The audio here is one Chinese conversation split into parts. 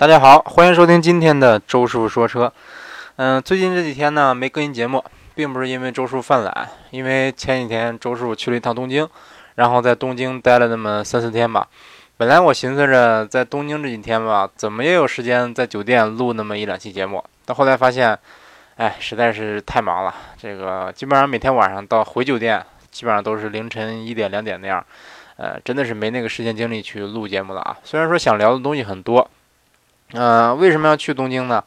大家好，欢迎收听今天的周师傅说车。嗯，最近这几天呢没更新节目，并不是因为周师傅犯懒，因为前几天周师傅去了一趟东京，然后在东京待了那么三四天吧。本来我寻思着在东京这几天吧，怎么也有时间在酒店录那么一两期节目，到后来发现，哎，实在是太忙了。这个基本上每天晚上到回酒店，基本上都是凌晨一点两点那样，呃，真的是没那个时间精力去录节目了啊。虽然说想聊的东西很多。嗯，为什么要去东京呢？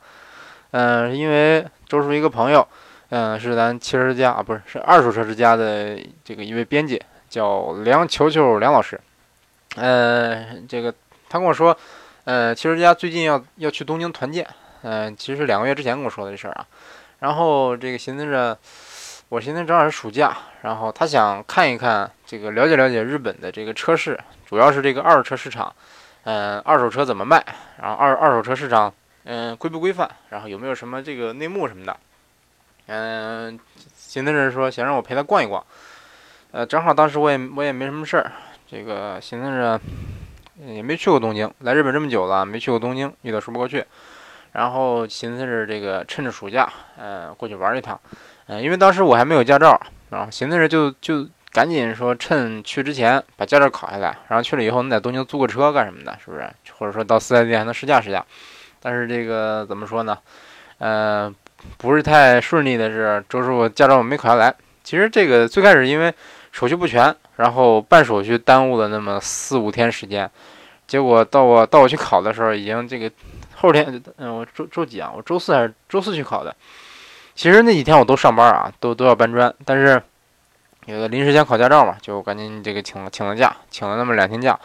嗯，因为周叔一个朋友，嗯，是咱汽车之家啊，不是，是二手车之家的这个一位编辑，叫梁球球梁老师。嗯，这个他跟我说，呃，汽车之家最近要要去东京团建。嗯，其实是两个月之前跟我说的这事儿啊。然后这个寻思着，我寻思正好是暑假，然后他想看一看这个了解了解日本的这个车市，主要是这个二手车市场。嗯，二手车怎么卖？然后二二手车市场，嗯，规不规范？然后有没有什么这个内幕什么的？嗯，寻思着说想让我陪他逛一逛。呃，正好当时我也我也没什么事儿，这个寻思着也没去过东京，来日本这么久了没去过东京，有点说不过去。然后寻思着这个趁着暑假，嗯，过去玩一趟。嗯，因为当时我还没有驾照，然后寻思着就就。赶紧说，趁去之前把驾照考下来，然后去了以后，你在东京租个车干什么的，是不是？或者说到四 S 店还能试驾试驾。但是这个怎么说呢？呃，不是太顺利的是，周师傅驾照没考下来。其实这个最开始因为手续不全，然后办手续耽误了那么四五天时间。结果到我到我去考的时候，已经这个后天，嗯，我周周几啊？我周四还是周四去考的。其实那几天我都上班啊，都都要搬砖，但是。有的临时想考驾照嘛，就赶紧这个请了请了假，请了那么两天假，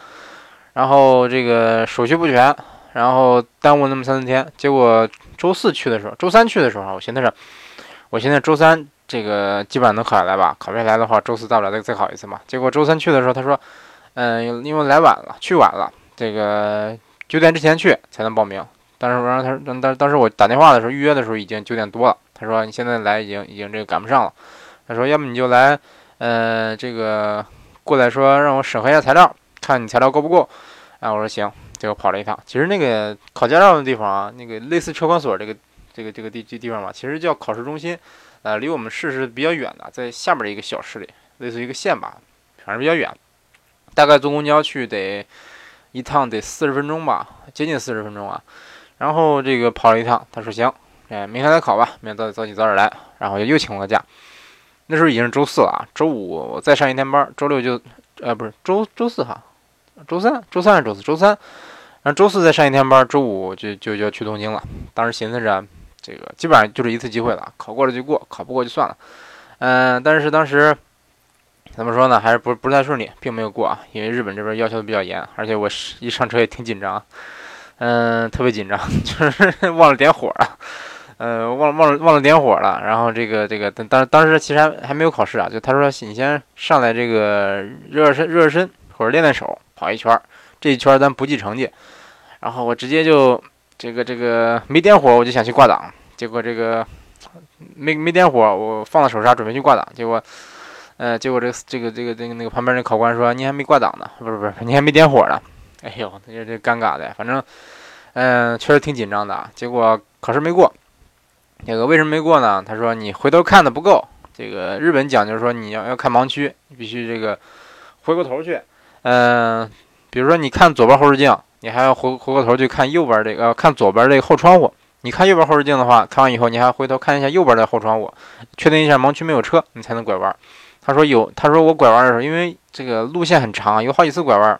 然后这个手续不全，然后耽误那么三四天。结果周四去的时候，周三去的时候，我寻思着，我现在周三这个基本上能考下来吧？考不下来的话，周四大不了再再考一次嘛。结果周三去的时候，他说，嗯，因为来晚了，去晚了，这个九点之前去才能报名。但是我让他，当当时我打电话的时候，预约的时候已经九点多了。他说你现在来已经已经这个赶不上了。他说要么你就来。呃，这个过来说让我审核一下材料，看你材料够不够。啊，我说行，结果跑了一趟。其实那个考驾照的地方啊，那个类似车管所这个这个这个地这地方吧，其实叫考试中心。呃，离我们市是比较远的，在下面的一个小市里，类似一个县吧，反正比较远。大概坐公交去得一趟得四十分钟吧，接近四十分钟啊。然后这个跑了一趟，他说行，哎，明天再考吧，明天早早起早点来。然后又请了个假。那时候已经是周四了啊，周五我再上一天班，周六就，呃，不是周周四哈，周三，周三还是周四？周三，然后周四再上一天班，周五就就就要去东京了。当时寻思着，这个基本上就这一次机会了，考过了就过，考不过就算了。嗯，但是当时怎么说呢，还是不不太顺利，并没有过啊，因为日本这边要求的比较严，而且我一上车也挺紧张，嗯，特别紧张，就是忘了点火啊。呃，忘了忘了忘了点火了，然后这个这个当当时其实还还没有考试啊，就他说你先上来这个热热身热热身或者练练手跑一圈儿，这一圈咱不计成绩。然后我直接就这个这个没点火，我就想去挂档，结果这个没没点火，我放了手刹准备去挂档，结果呃结果这个这个这个那个那个旁边那考官说你还没挂档呢，不是不是你还没点火呢，哎呦这这尴尬的，反正嗯确实挺紧张的，结果考试没过。这个为什么没过呢？他说你回头看的不够。这个日本讲究说你要要看盲区，必须这个回过头去。嗯，比如说你看左边后视镜，你还要回回过头去看右边这个，看左边这个后窗户。你看右边后视镜的话，看完以后你还要回头看一下右边的后窗户，确定一下盲区没有车，你才能拐弯。他说有，他说我拐弯的时候，因为这个路线很长，有好几次拐弯。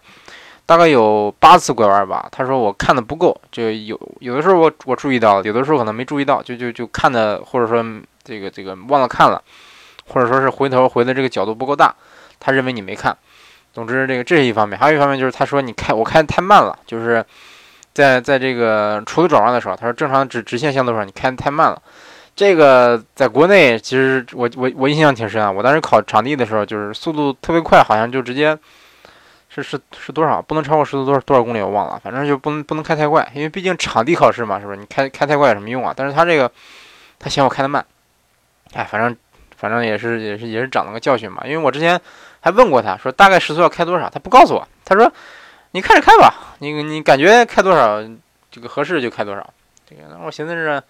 大概有八次拐弯吧，他说我看的不够，就有有的时候我我注意到了，有的时候可能没注意到，就就就看的或者说这个这个忘了看了，或者说是回头回的这个角度不够大，他认为你没看。总之这个这是一方面，还有一方面就是他说你开我开的太慢了，就是在在这个除了转弯的时候，他说正常直直线相对上你开的太慢了。这个在国内其实我我我印象挺深啊，我当时考场地的时候就是速度特别快，好像就直接。是是是多少？不能超过时速多少多少公里？我忘了，反正就不能不能开太快，因为毕竟场地考试嘛，是不是？你开开太快有什么用啊？但是他这个，他嫌我开的慢，哎，反正反正也是也是也是长了个教训嘛。因为我之前还问过他，说大概时速要开多少，他不告诉我，他说你看着开吧，你你感觉开多少这个合适就开多少。这个那我寻思着，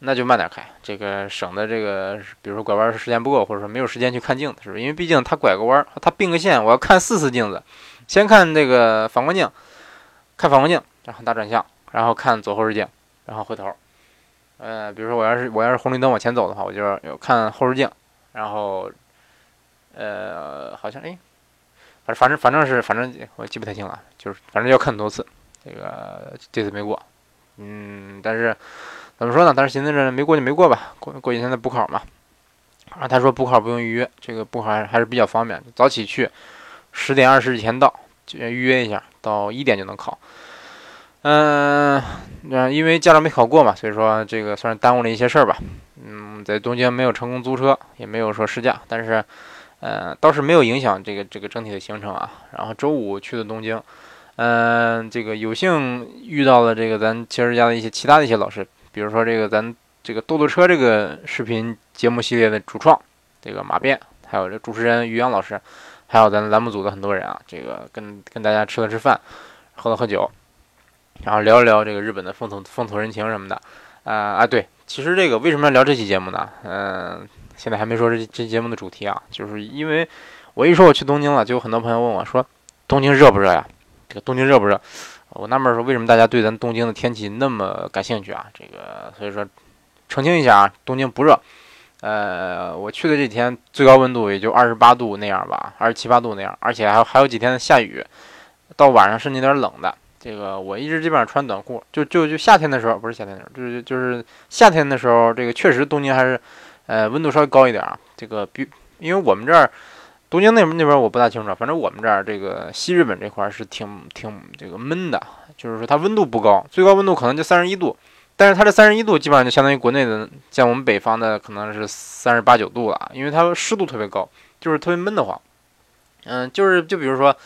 那就慢点开，这个省的这个，比如说拐弯时间不够，或者说没有时间去看镜子，是不是？因为毕竟他拐个弯，他并个线，我要看四次镜子，先看这个反光镜，看反光镜，然后大转向，然后看左后视镜，然后回头。呃，比如说我要是我要是红绿灯往前走的话，我就要看后视镜，然后，呃，好像哎，反正反正反正是反正我记不太清了，就是反正要看很多次，这个这次没过，嗯，但是怎么说呢？但是寻思着没过就没过吧，过过几天再补考嘛。然后他说补考不用预约，这个补考还还是比较方便，早起去，十点二十以前到，预约一下，到一点就能考。嗯，那因为驾照没考过嘛，所以说这个算是耽误了一些事儿吧。嗯，在东京没有成功租车，也没有说试驾，但是，呃，倒是没有影响这个这个整体的行程啊。然后周五去的东京，嗯，这个有幸遇到了这个咱汽车家的一些其他的一些老师，比如说这个咱这个豆豆车这个视频节目系列的主创这个马变，还有这主持人于洋老师，还有咱栏目组的很多人啊，这个跟跟大家吃了吃饭，喝了喝酒。然后聊一聊这个日本的风土风土人情什么的，啊啊对，其实这个为什么要聊这期节目呢？嗯，现在还没说这这节目的主题啊，就是因为我一说我去东京了，就有很多朋友问我说，东京热不热呀？这个东京热不热？我纳闷说为什么大家对咱东京的天气那么感兴趣啊？这个所以说澄清一下啊，东京不热，呃，我去的这几天最高温度也就二十八度那样吧，二十七八度那样，而且还还有几天下雨，到晚上甚至有点冷的。这个我一直基本上穿短裤，就就就夏天的时候，不是夏天的时候，就是就是夏天的时候，这个确实东京还是，呃，温度稍微高一点啊。这个比因为我们这儿东京那边那边我不大清楚，反正我们这儿这个西日本这块是挺挺这个闷的，就是说它温度不高，最高温度可能就三十一度，但是它这三十一度基本上就相当于国内的像我们北方的可能是三十八九度了，因为它湿度特别高，就是特别闷得慌。嗯，就是就比如说。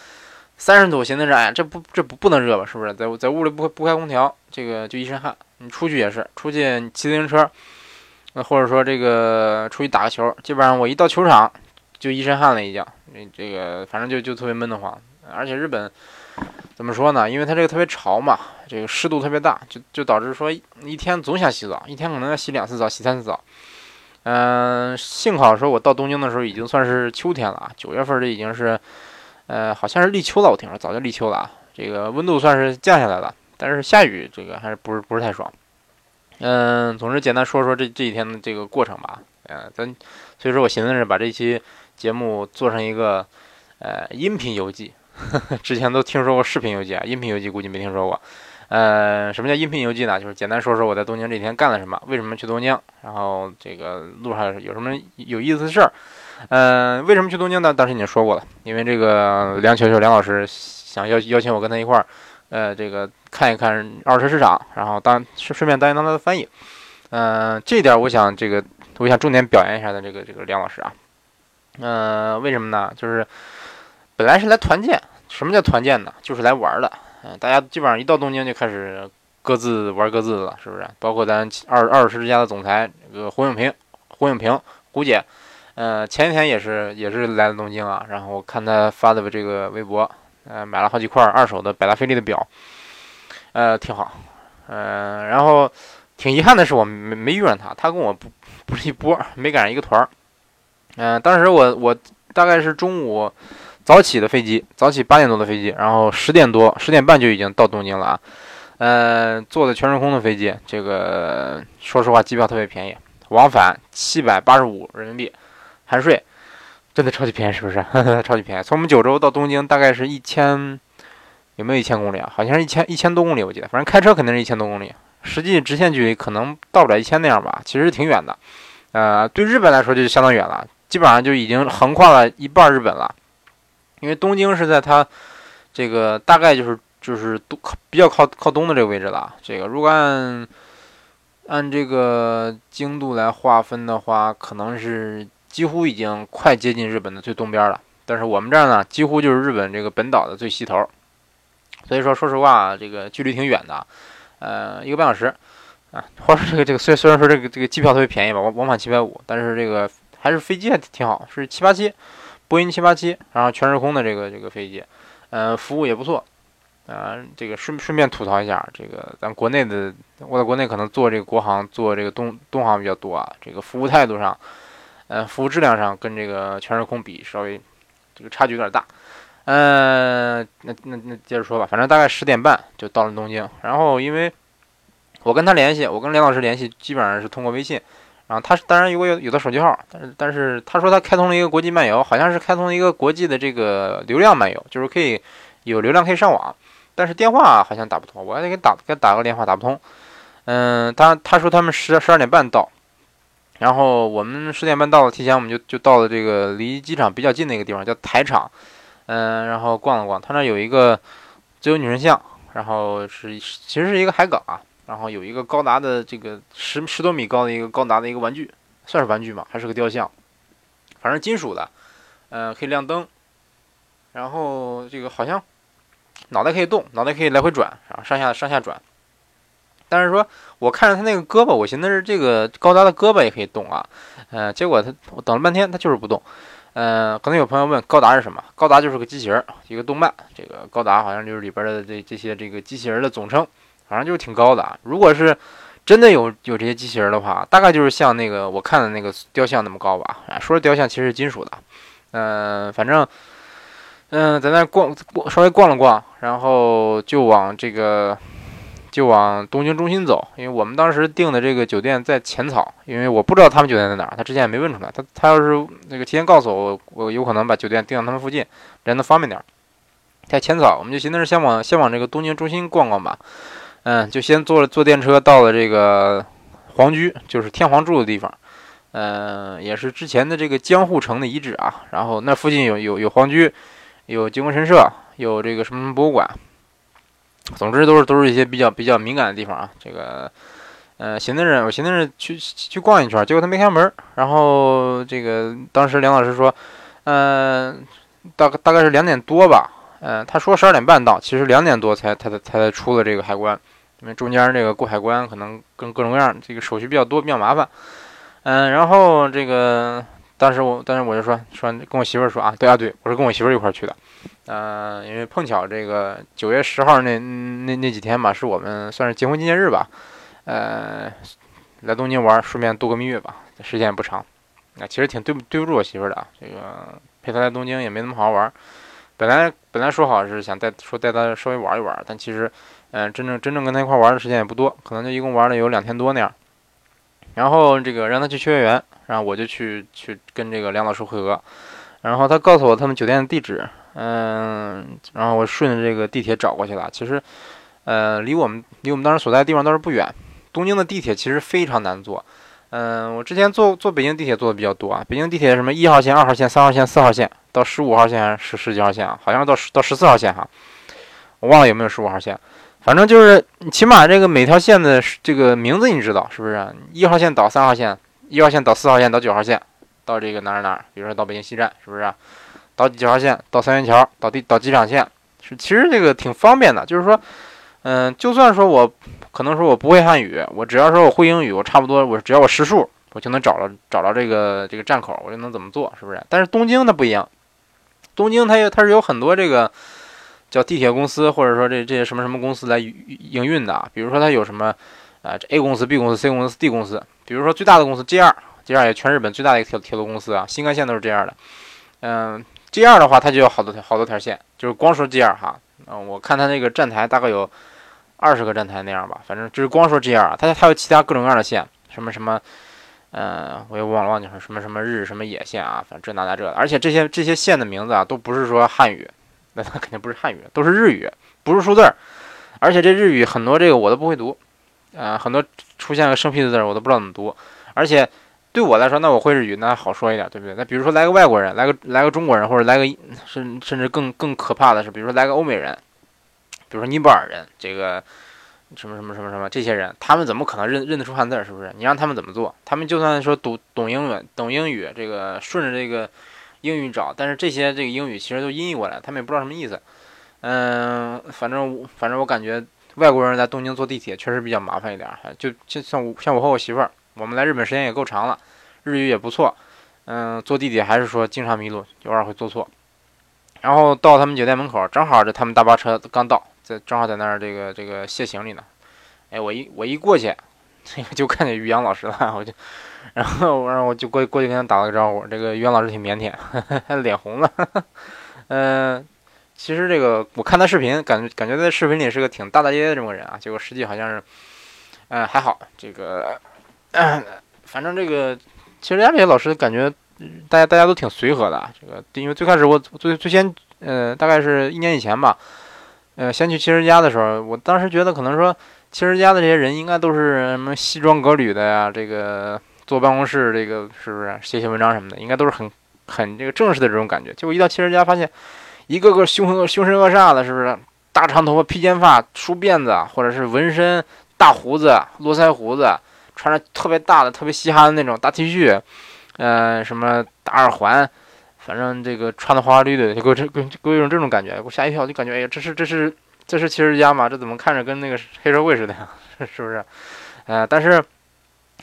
三十度，寻思着，哎，这不这不不能热吧？是不是？在在屋里不不开空调，这个就一身汗。你出去也是，出去骑自行车，那或者说这个出去打个球，基本上我一到球场就一身汗了，已经。这这个反正就就特别闷得慌。而且日本怎么说呢？因为它这个特别潮嘛，这个湿度特别大，就就导致说一天总想洗澡，一天可能要洗两次澡，洗三次澡。嗯，幸好说我到东京的时候已经算是秋天了，九月份这已经是。呃，好像是立秋了，我听说早就立秋了啊。这个温度算是降下来了，但是下雨这个还是不是不是太爽。嗯，总之简单说说这这几天的这个过程吧。呃，咱所以说我寻思着把这期节目做成一个呃音频游记。之前都听说过视频游记啊，音频游记估计没听说过。呃，什么叫音频游记呢？就是简单说说我在东京这天干了什么，为什么去东京，然后这个路上有什么有意思的事儿。嗯，为什么去东京呢？当时已经说过了，因为这个梁球球梁老师想邀邀请我跟他一块儿，呃，这个看一看二手车市场，然后当顺顺便当一当他的翻译。嗯，这点我想这个我想重点表扬一下的这个这个梁老师啊。嗯，为什么呢？就是本来是来团建，什么叫团建呢？就是来玩的。嗯，大家基本上一到东京就开始各自玩各自的了，是不是？包括咱二二手车之家的总裁这个胡永平，胡永平胡姐。呃，前几天也是也是来了东京啊，然后我看他发的这个微博，呃，买了好几块二手的百达翡丽的表，呃，挺好，嗯，然后挺遗憾的是我没没遇上他，他跟我不不是一波，没赶上一个团儿，嗯，当时我我大概是中午早起的飞机，早起八点多的飞机，然后十点多十点半就已经到东京了啊，嗯，坐的全日空的飞机，这个说实话机票特别便宜，往返七百八十五人民币。含税，真的超级便宜，是不是？超级便宜。从我们九州到东京大概是一千，有没有一千公里啊？好像是一千一千多公里，我记得。反正开车肯定是一千多公里，实际直线距离可能到不了一千那样吧。其实挺远的，呃，对日本来说就相当远了，基本上就已经横跨了一半日本了。因为东京是在它这个大概就是就是东比较靠靠东的这个位置了。这个如果按按这个经度来划分的话，可能是。几乎已经快接近日本的最东边了，但是我们这儿呢，几乎就是日本这个本岛的最西头，所以说，说实话，这个距离挺远的，呃，一个半小时，啊，或者这个这个虽虽然说这个这个机票特别便宜吧，往往返七百五，但是这个还是飞机还挺好，是七八七，波音七八七，然后全日空的这个这个飞机，呃，服务也不错，啊，这个顺顺便吐槽一下，这个咱国内的，我在国内可能做这个国航，做这个东东航比较多啊。这个服务态度上，呃，服务质量上跟这个全日空比，稍微这个差距有点大。嗯，那那那接着说吧，反正大概十点半就到了东京。然后因为我跟他联系，我跟梁老师联系，基本上是通过微信。然后他当然如果有有的手机号，但是但是他说他开通了一个国际漫游，好像是开通了一个国际的这个流量漫游，就是可以有流量可以上网。但是电话好像打不通，我还得给打给打个电话打不通。嗯，他他说他们十十二点半到，然后我们十点半到了，提前我们就就到了这个离机场比较近的一个地方，叫台场。嗯，然后逛了逛，他那有一个自由女神像，然后是其实是一个海港啊，然后有一个高达的这个十十多米高的一个高达的一个玩具，算是玩具吗？还是个雕像？反正金属的，嗯，可以亮灯，然后这个好像。脑袋可以动，脑袋可以来回转，然后上下上下转。但是说，我看着他那个胳膊，我寻思是这个高达的胳膊也可以动啊。嗯，结果他我等了半天，他就是不动。嗯，可能有朋友问高达是什么？高达就是个机器人，一个动漫。这个高达好像就是里边的这这些这个机器人的总称，反正就是挺高的。如果是真的有有这些机器人的话，大概就是像那个我看的那个雕像那么高吧。啊，说是雕像，其实是金属的。嗯，反正。嗯，在那逛逛，稍微逛了逛，然后就往这个，就往东京中心走。因为我们当时订的这个酒店在浅草，因为我不知道他们酒店在哪儿，他之前也没问出来。他他要是那个提前告诉我，我有可能把酒店订到他们附近，这样能方便点。在浅草，我们就寻思是先往先往这个东京中心逛逛吧。嗯，就先坐坐电车到了这个皇居，就是天皇住的地方。嗯，也是之前的这个江户城的遗址啊。然后那附近有有有皇居。有靖国神社，有这个什么博物馆，总之都是都是一些比较比较敏感的地方啊。这个，呃，寻思着我寻思着去去逛一圈，结果他没开门。然后这个当时梁老师说，嗯，大大概是两点多吧，嗯，他说十二点半到，其实两点多才才才才出了这个海关，因为中间这个过海关可能跟各种各样这个手续比较多，比较麻烦。嗯，然后这个。当时我，当时我就说说跟我媳妇儿说啊，对啊，对我是跟我媳妇儿一块儿去的，嗯，因为碰巧这个九月十号那那那几天吧，是我们算是结婚纪念日吧，呃，来东京玩，顺便度个蜜月吧，时间也不长，那其实挺对不对不住我媳妇儿的，这个陪她来东京也没怎么好好玩，本来本来说好是想带说带她稍微玩一玩，但其实，嗯，真正真正跟她一块玩的时间也不多，可能就一共玩了有两天多那样，然后这个让她去秋叶原。然后我就去去跟这个梁老师会合，然后他告诉我他们酒店的地址，嗯，然后我顺着这个地铁找过去了。其实，呃，离我们离我们当时所在的地方倒是不远。东京的地铁其实非常难坐，嗯，我之前坐坐北京地铁坐的比较多啊。北京地铁什么一号线、二号线、三号线、四号线到十五号线还是十几号线啊？好像到到十四号线哈，我忘了有没有十五号线。反正就是起码这个每条线的这个名字你知道是不是？一号线到三号线。一号线到四号线到九号线，到这个哪儿哪儿，比如说到北京西站，是不是？到几号线到三元桥，到地到机场线，是其实这个挺方便的。就是说，嗯，就算说我可能说我不会汉语，我只要说我会英语，我差不多我只要我识数，我就能找着找着这个这个站口，我就能怎么做，是不是？但是东京它不一样，东京它有它是有很多这个叫地铁公司，或者说这这些什么什么公司来营运的，比如说它有什么啊，这 A 公司、B 公司、C 公司、D 公司。比如说最大的公司 JR，JR 也全日本最大的一个铁铁路公司啊，新干线都是这样的。嗯，JR 的话，它就有好多条好多条线，就是光说 JR 哈，嗯，我看它那个站台大概有二十个站台那样吧，反正就是光说 JR，它还有其他各种各样的线，什么什么，嗯，我也忘了忘记什么什么日什么野线啊，反正这那那这的，而且这些这些线的名字啊，都不是说汉语，那它肯定不是汉语，都是日语，不是数字，而且这日语很多这个我都不会读。啊，很多出现个生僻的字儿，我都不知道怎么读。而且对我来说，那我会日语，那好说一点，对不对？那比如说来个外国人，来个来个中国人，或者来个甚甚至更更可怕的是，比如说来个欧美人，比如说尼泊尔人，这个什么什么什么什么这些人，他们怎么可能认认得出汉字？是不是？你让他们怎么做？他们就算说懂懂英文，懂英语，这个顺着这个英语找，但是这些这个英语其实都音译过来，他们也不知道什么意思。嗯，反正反正我感觉。外国人在东京坐地铁确实比较麻烦一点，就就像我像我和我媳妇儿，我们来日本时间也够长了，日语也不错，嗯，坐地铁还是说经常迷路，偶尔会坐错。然后到他们酒店门口，正好这他们大巴车刚到，在正好在那儿这个这个卸行李呢。哎，我一我一过去，这个就看见于洋老师了，我就，然后然后我就过过去跟他打了个招呼。这个于洋老师挺腼腆，脸红了。嗯，其实这个我看他视频，感觉感觉在视频里是个挺大大咧咧的这么个人啊，结果实际好像是，嗯，还好。这个，反正这个其实家这些老师感觉大家大家都挺随和的。这个因为最开始我最最先，呃，大概是一年以前吧，呃，先去七十家的时候，我当时觉得可能说。七十家的这些人应该都是什么西装革履的呀？这个坐办公室，这个是不是写写文章什么的？应该都是很很这个正式的这种感觉。结果一到七十家，发现一个个凶恶凶神恶煞的，是不是？大长头发、披肩发、梳辫子，或者是纹身、大胡子、络腮胡子，穿着特别大的、特别嘻哈的那种大 T 恤，呃，什么大耳环，反正这个穿的花花绿绿的，就给我这给给我一种这种感觉，给我吓一跳，就感觉哎呀，这是这是。这是七十家吗？这怎么看着跟那个黑社会似的呀？是不是？呃，但是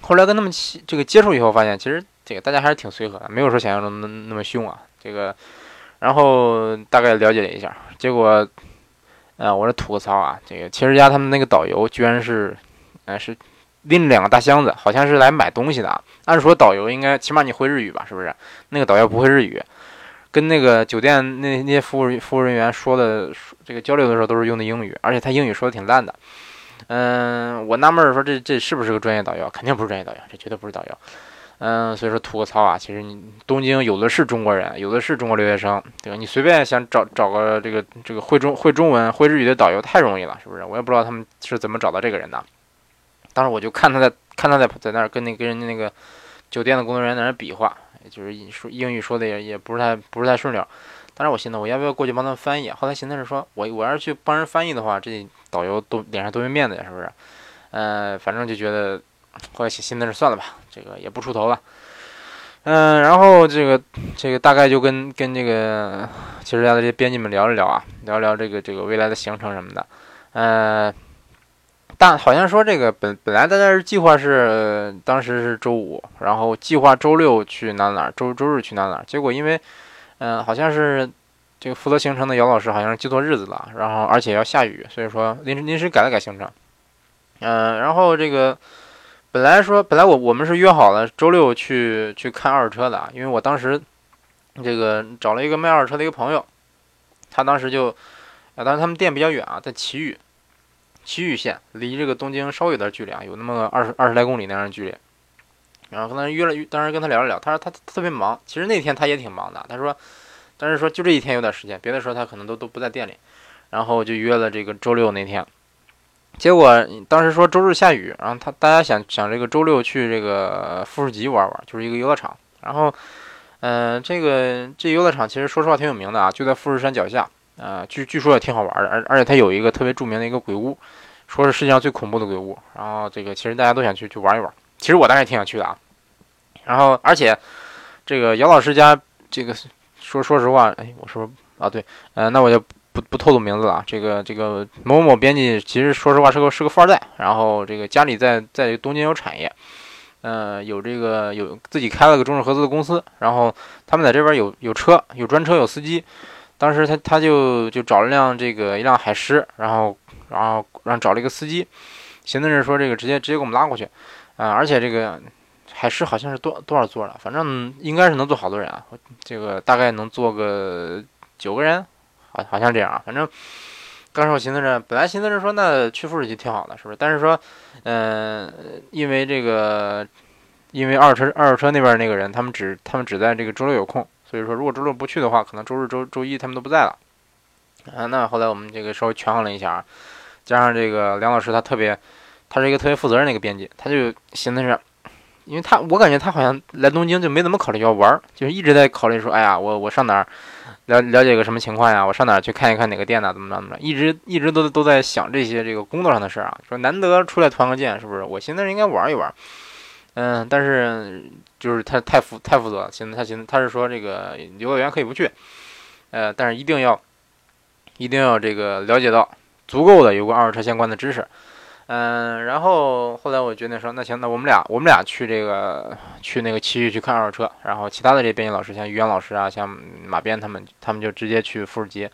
后来跟他们这个接触以后，发现其实这个大家还是挺随和的，没有说想象中那那么凶啊。这个，然后大概了解了一下，结果，呃，我这吐个槽啊，这个七十家他们那个导游居然是，呃，是拎着两个大箱子，好像是来买东西的。按说导游应该起码你会日语吧？是不是？那个导游不会日语。跟那个酒店那那些服务服务人员说的这个交流的时候都是用的英语，而且他英语说的挺烂的。嗯，我纳闷说这这是不是个专业导游？肯定不是专业导游，这绝对不是导游。嗯，所以说吐个槽啊，其实你东京有的是中国人，有的是中国留学生，对吧？你随便想找找个这个这个会中会中文会日语的导游太容易了，是不是？我也不知道他们是怎么找到这个人的。当时我就看他在看他在在那儿跟那跟人家那个酒店的工作人员在那比划。就是说英语说的也也不是太不是太顺溜，当时我寻思我要不要过去帮他们翻译？后来寻思是说我我要是去帮人翻译的话，这导游都脸上多没面子呀，是不是？嗯，反正就觉得后来寻思是算了吧，这个也不出头了。嗯，然后这个这个大概就跟跟这个其实家的这些编辑们聊一聊啊，聊聊这个这个未来的行程什么的，嗯。但好像说这个本本来大家是计划是当时是周五，然后计划周六去哪哪，周周日去哪哪。结果因为，嗯，好像是这个负责行程的姚老师好像是记错日子了，然后而且要下雨，所以说临时临时改了改行程。嗯，然后这个本来说本来我我们是约好了周六去去看二手车的，因为我当时这个找了一个卖二手车的一个朋友，他当时就，啊，当时他们店比较远啊，在祁玉。祁玉县离这个东京稍微有点距离啊，有那么个二十二十来公里那样的距离。然后跟他约了，当时跟他聊了聊，他说他特别忙。其实那天他也挺忙的，他说，但是说就这一天有点时间，别的时候他可能都都不在店里。然后就约了这个周六那天。结果当时说周日下雨，然后他大家想想这个周六去这个富士急玩玩，就是一个游乐场。然后，嗯，这个这游乐场其实说实话挺有名的啊，就在富士山脚下。呃，据据说也挺好玩的，而而且它有一个特别著名的一个鬼屋，说是世界上最恐怖的鬼屋。然后这个其实大家都想去去玩一玩，其实我当然也挺想去的啊。然后而且这个姚老师家这个说说实话，哎，我说啊对，呃，那我就不不透露名字了。这个这个某某编辑其实说实话是个是个富二代，然后这个家里在在东京有产业，呃，有这个有自己开了个中日合资的公司，然后他们在这边有有车，有专车，有司机。当时他他就就找了辆这个一辆海狮，然后然后让找了一个司机，寻思着说这个直接直接给我们拉过去，啊，而且这个海狮好像是多多少座了，反正应该是能坐好多人啊，这个大概能坐个九个人，好好像这样啊，反正当时我寻思着，本来寻思着说那去富士急挺好的，是不是？但是说，嗯，因为这个因为二手车二手车那边那个人，他们只他们只在这个周六有空。所以说，如果周六不去的话，可能周日、周周一他们都不在了。啊，那后来我们这个稍微权衡了一下，加上这个梁老师他特别，他是一个特别负责任的一个编辑，他就寻思着，因为他我感觉他好像来东京就没怎么考虑要玩，就是一直在考虑说，哎呀，我我上哪儿了了解个什么情况呀？我上哪儿去看一看哪个店呢？怎么着怎么着？一直一直都都在想这些这个工作上的事儿啊。说难得出来团个建，是不是？我寻思应该玩一玩。嗯，但是就是他太负太负责了。现在他现在他是说这个游乐园可以不去，呃，但是一定要一定要这个了解到足够的有关二手车相关的知识。嗯，然后后来我决定说，那行，那我们俩我们俩去这个去那个奇遇去看二手车，然后其他的这些编辑老师像于洋老师啊，像马编他们他们就直接去富士吉。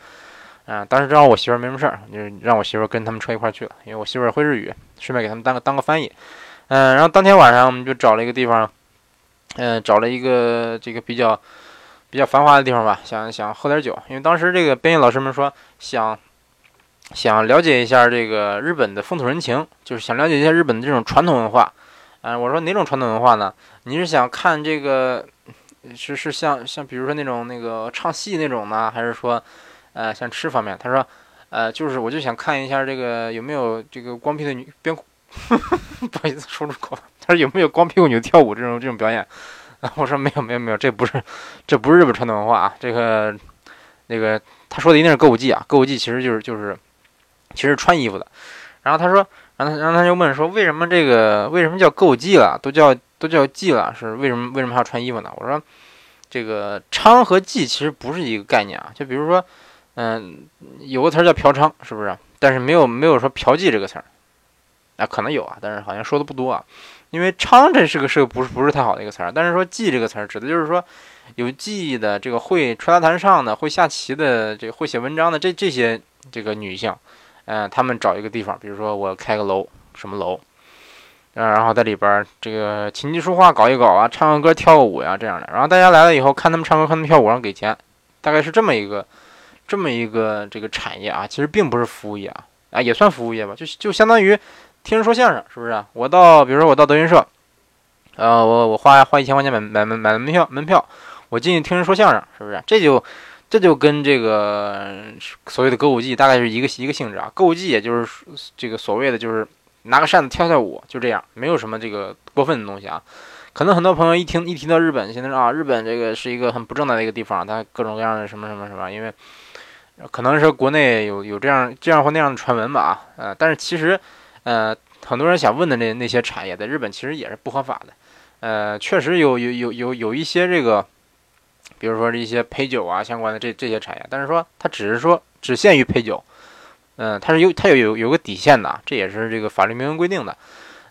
嗯，当时正好我媳妇儿没什么事儿，就是让我媳妇儿跟他们车一块去了，因为我媳妇儿会日语，顺便给他们当个当个翻译。嗯，然后当天晚上我们就找了一个地方，嗯，找了一个这个比较比较繁华的地方吧，想想喝点酒，因为当时这个编译老师们说想想了解一下这个日本的风土人情，就是想了解一下日本的这种传统文化。嗯，我说哪种传统文化呢？你是想看这个是是像像比如说那种那个唱戏那种呢，还是说？呃，像吃方面，他说，呃，就是我就想看一下这个有没有这个光屁的女边，不好意思说出口，他说有没有光屁股女跳舞这种这种表演？我说没有没有没有，这不是这不是日本传统文化啊，这个那个他说的一定是歌舞伎啊，歌舞伎其实就是就是其实穿衣服的。然后他说，然后他然后他就问说，为什么这个为什么叫歌舞伎了？都叫都叫伎了，是为什么为什么还要穿衣服呢？我说，这个娼和妓其实不是一个概念啊，就比如说。嗯，有个词叫嫖娼，是不是？但是没有没有说嫖妓这个词儿，啊，可能有啊，但是好像说的不多啊。因为娼这是个是个不是不是太好的一个词儿，但是说妓这个词儿指的就是说有记忆的这个会吹拉弹唱的会下棋的这个会写文章的这这些这个女性，嗯，她们找一个地方，比如说我开个楼什么楼，嗯，然后在里边这个琴棋书画搞一搞啊，唱个歌跳个舞呀这样的，然后大家来了以后看他们唱歌看他们跳舞然后给钱，大概是这么一个。这么一个这个产业啊，其实并不是服务业啊，啊也算服务业吧，就就相当于听人说相声，是不是？我到比如说我到德云社，呃，我我花花一千块钱买买买买门票门票，我进去听人说相声，是不是？这就这就跟这个所谓的歌舞伎大概是一个一个性质啊。歌舞伎也就是这个所谓的就是拿个扇子跳跳舞，就这样，没有什么这个过分的东西啊。可能很多朋友一听一提到日本，现在啊，日本这个是一个很不正当的一个地方，它各种各样的什么什么什么，因为。可能是国内有有这样这样或那样的传闻吧啊，呃，但是其实，呃，很多人想问的那那些产业，在日本其实也是不合法的，呃，确实有有有有有一些这个，比如说一些陪酒啊相关的这这些产业，但是说它只是说只限于陪酒，嗯，它是有它有有有个底线的，这也是这个法律明文规定的，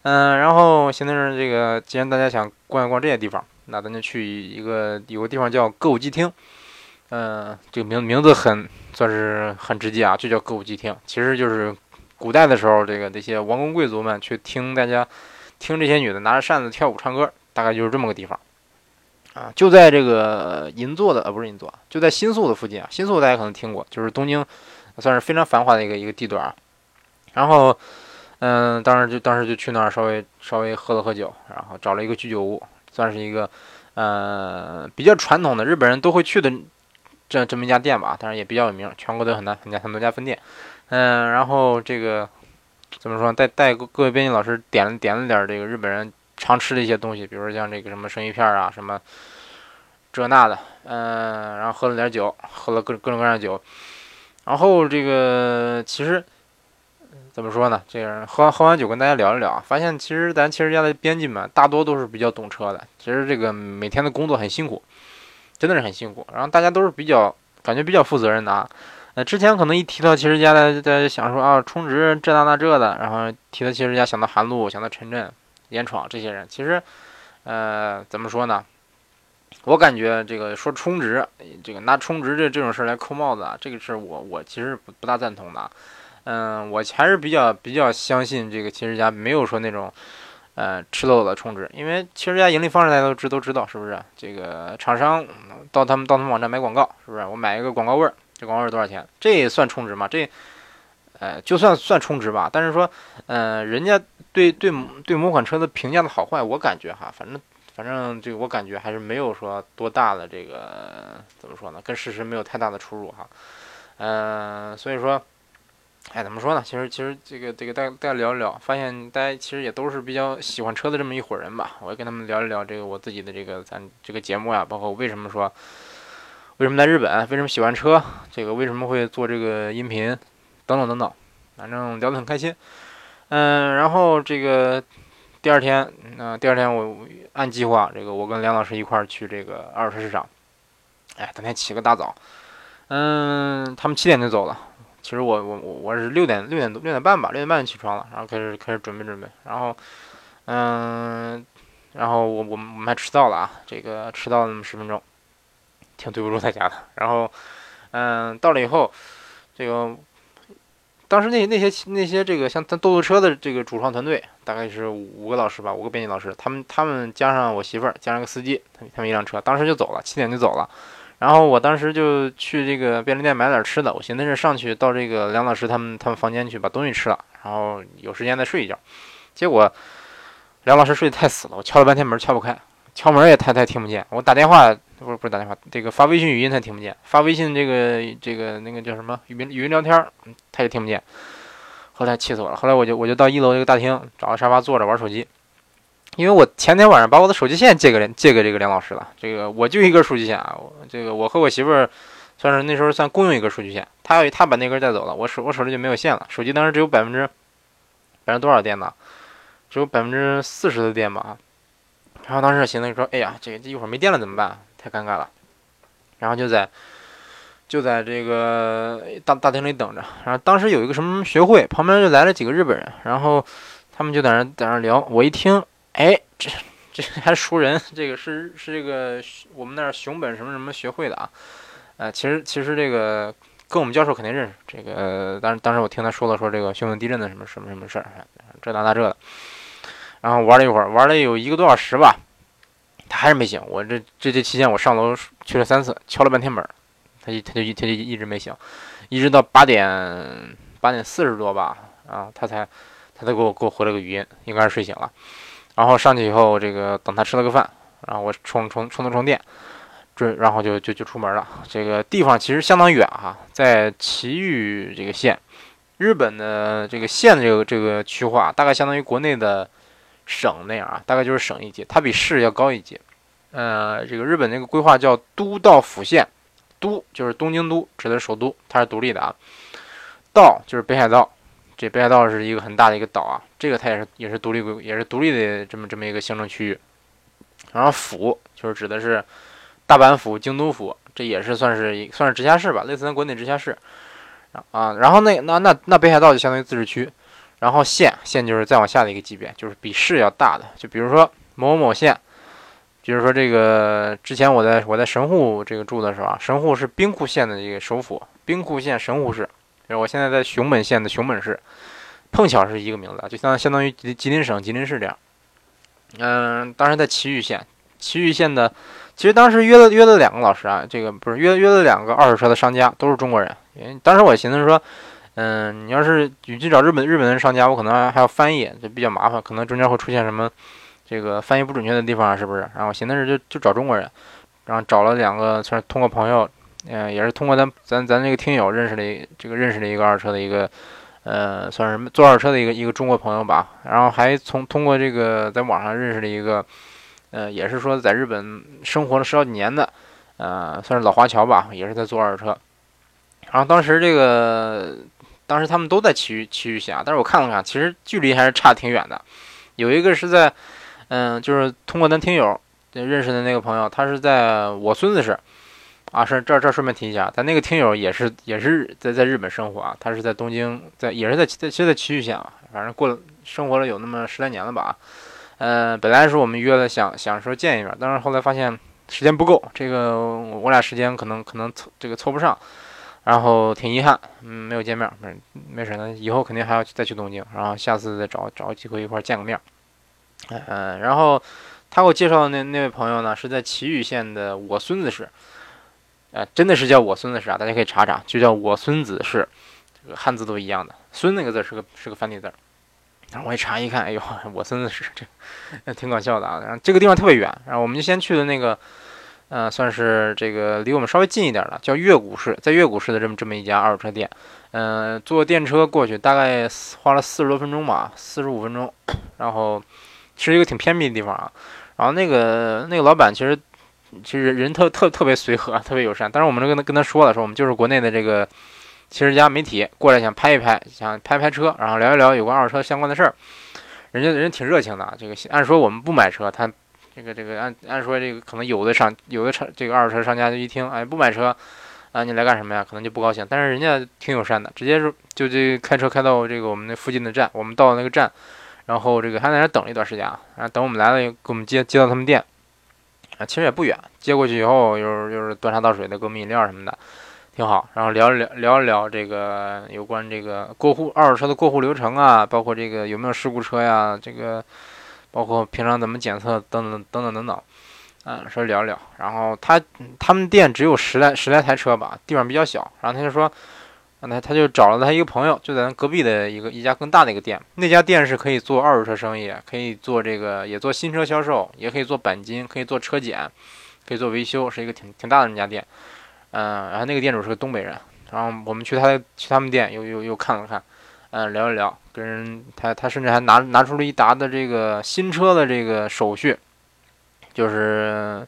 嗯，然后现在是这个，既然大家想逛一逛这些地方，那咱就去一个有个地方叫歌舞伎厅。嗯，这个名名字很算是很直接啊，就叫歌舞伎厅。其实就是古代的时候，这个这些王公贵族们去听大家听这些女的拿着扇子跳舞唱歌，大概就是这么个地方啊。就在这个银座的呃，不是银座，就在新宿的附近啊。新宿大家可能听过，就是东京算是非常繁华的一个一个地段。然后，嗯，当时就当时就去那儿稍微稍微喝了喝酒，然后找了一个居酒屋，算是一个呃比较传统的日本人都会去的。这这么一家店吧，当然也比较有名，全国都有很多很家很多家分店。嗯，然后这个怎么说？带带各位编辑老师点了点了点这个日本人常吃的一些东西，比如说像这个什么生鱼片啊，什么这那的。嗯，然后喝了点酒，喝了各各种各样的酒。然后这个其实怎么说呢？这个喝完喝完酒跟大家聊一聊，发现其实咱汽车家的编辑们大多都是比较懂车的。其实这个每天的工作很辛苦。真的是很辛苦，然后大家都是比较感觉比较负责任的啊。呃，之前可能一提到汽车家，大家就想说啊，充值这那那这的，然后提到汽车家想到韩露，想到陈震、严闯这些人。其实，呃，怎么说呢？我感觉这个说充值，这个拿充值这这种事来扣帽子啊，这个事我我其实不不大赞同的。嗯，我还是比较比较相信这个汽车家没有说那种。呃，吃漏了充值，因为汽车家盈利方式大家都知都知道，是不是？这个厂商到他们到他们网站买广告，是不是？我买一个广告位儿，这广告是多少钱？这也算充值吗？这，呃，就算算充值吧。但是说，呃，人家对对对某款车的评价的好坏，我感觉哈，反正反正这个我感觉还是没有说多大的这个怎么说呢？跟事实没有太大的出入哈。嗯，所以说。哎，怎么说呢？其实，其实这个这个，大家大家聊一聊，发现大家其实也都是比较喜欢车的这么一伙人吧。我也跟他们聊一聊这个我自己的这个咱这个节目呀，包括为什么说为什么在日本，为什么喜欢车，这个为什么会做这个音频，等等等等，反正聊得很开心。嗯，然后这个第二天，那第二天我按计划，这个我跟梁老师一块儿去这个二手车市场。哎，当天起个大早，嗯，他们七点就走了。其实我我我我是六点六点多六点半吧，六点半起床了，然后开始开始准备准备，然后，嗯，然后我我们我们还迟到了啊，这个迟到了那么十分钟，挺对不住大家的。然后，嗯，到了以后，这个当时那那些那些这个像咱豆豆车的这个主创团队，大概是五个老师吧，五个编辑老师，他们他们加上我媳妇儿，加上个司机，他们他们一辆车，当时就走了，七点就走了。然后我当时就去这个便利店买点吃的，我寻思是上去到这个梁老师他们他们房间去把东西吃了，然后有时间再睡一觉。结果梁老师睡得太死了，我敲了半天门敲不开，敲门也他他听不见，我打电话不是不是打电话，这个发微信语音他听不见，发微信这个这个那个叫什么语音语音聊天他也听不见。后来气死我了，后来我就我就到一楼这个大厅找个沙发坐着玩手机。因为我前天晚上把我的手机线借给借给这个梁老师了，这个我就一根数据线啊，这个我和我媳妇儿算是那时候算共用一根数据线，他他把那根带走了，我手我手里就没有线了，手机当时只有百分之百分之多少电呢？只有百分之四十的电吧。然后当时寻思说，哎呀，这这一会儿没电了怎么办？太尴尬了。然后就在就在这个大大厅里等着。然后当时有一个什么学会，旁边就来了几个日本人，然后他们就在那在那聊。我一听。哎，这这还熟人，这个是是这个我们那儿熊本什么什么学会的啊？呃，其实其实这个跟我们教授肯定认识。这个当当时我听他说了说这个熊本地震的什么什么什么事儿，这那那这的。然后玩了一会儿，玩了有一个多小时吧，他还是没醒。我这这这期间我上楼去了三次，敲了半天门，他就他就他就一直没醒，一直到八点八点四十多吧，啊，他才他才给我给我回了个语音，应该是睡醒了。然后上去以后，这个等他吃了个饭，然后我充充充了充电，这然后就就就出门了。这个地方其实相当远哈，在埼玉这个县，日本的这个县的这个这个区划，大概相当于国内的省那样啊，大概就是省一级，它比市要高一级。呃，这个日本那个规划叫都道府县，都就是东京都，指的是首都，它是独立的啊。道就是北海道。这北海道是一个很大的一个岛啊，这个它也是也是独立规也是独立的这么这么一个行政区域。然后府就是指的是大阪府、京都府，这也是算是算是直辖市吧，类似咱国内直辖市。啊，然后那那那那北海道就相当于自治区，然后县县就是再往下的一个级别，就是比市要大的。就比如说某某某县，比如说这个之前我在我在神户这个住的时候啊，神户是兵库县的一个首府，兵库县神户市。我现在在熊本县的熊本市，碰巧是一个名字，就相当相当于吉吉林省吉林市这样。嗯，当时在埼玉县，埼玉县的，其实当时约了约了两个老师啊，这个不是约约了两个二手车的商家，都是中国人。因为当时我寻思说，嗯，你要是你去找日本日本的商家，我可能还要翻译，就比较麻烦，可能中间会出现什么这个翻译不准确的地方，是不是？然后我寻思是就就找中国人，然后找了两个，算是通过朋友。嗯，也是通过咱咱咱这个听友认识的，这个认识的一个二手车的一个，呃，算是做二手车的一个一个中国朋友吧。然后还从通过这个在网上认识了一个，呃，也是说在日本生活了十好几年的，呃，算是老华侨吧，也是在做二手车。然后当时这个，当时他们都在埼玉埼玉县，但是我看了看，其实距离还是差挺远的。有一个是在，嗯，就是通过咱听友认识的那个朋友，他是在我孙子是。啊，是这这顺便提一下，咱那个听友也是也是在在日本生活啊，他是在东京，在也是在在其实在埼玉县啊，反正过了生活了有那么十来年了吧。呃，本来是我们约了想想说见一面，但是后来发现时间不够，这个我俩时间可能可能凑这个凑不上，然后挺遗憾，嗯，没有见面，没没事那，以后肯定还要再去东京，然后下次再找找机会一块见个面。嗯，然后他给我介绍的那那位朋友呢，是在埼玉县的我孙子市。呃，真的是叫我孙子是啊，大家可以查查，就叫我孙子是，这个汉字都一样的，孙那个字是个是个繁体字。然后我一查一看，哎呦，我孙子是这，挺搞笑的啊。然后这个地方特别远，然后我们就先去的那个，呃，算是这个离我们稍微近一点的，叫越谷市，在越谷市的这么这么一家二手车店。嗯，坐电车过去大概花了四十多分钟吧，四十五分钟。然后是一个挺偏僻的地方啊。然后那个那个老板其实。其实人特特特别随和，特别友善。但是我们跟他跟他说了，说我们就是国内的这个汽车家媒体过来想拍一拍，想拍拍车，然后聊一聊有关二手车相关的事儿。人家人挺热情的。这个按说我们不买车，他这个这个按按说这个可能有的商有的车这个二手车商家就一听，哎，不买车啊，你来干什么呀？可能就不高兴。但是人家挺友善的，直接就就这开车开到这个我们那附近的站，我们到那个站，然后这个还在那等了一段时间啊，然后等我们来了，给我们接接到他们店。啊，其实也不远，接过去以后又又是端茶倒水的，给我们饮料什么的，挺好。然后聊一聊聊一聊这个有关这个过户二手车的过户流程啊，包括这个有没有事故车呀，这个包括平常怎么检测等等等等等等，嗯，说聊聊。然后他他们店只有十来十来台车吧，地方比较小。然后他就说。那他就找了他一个朋友，就在隔壁的一个一家更大的一个店。那家店是可以做二手车生意，可以做这个，也做新车销售，也可以做钣金，可以做车检，可以做维修，是一个挺挺大的那家店。嗯，然后那个店主是个东北人，然后我们去他去他们店又又又看了看，嗯，聊一聊，跟人他他甚至还拿拿出了一沓的这个新车的这个手续，就是。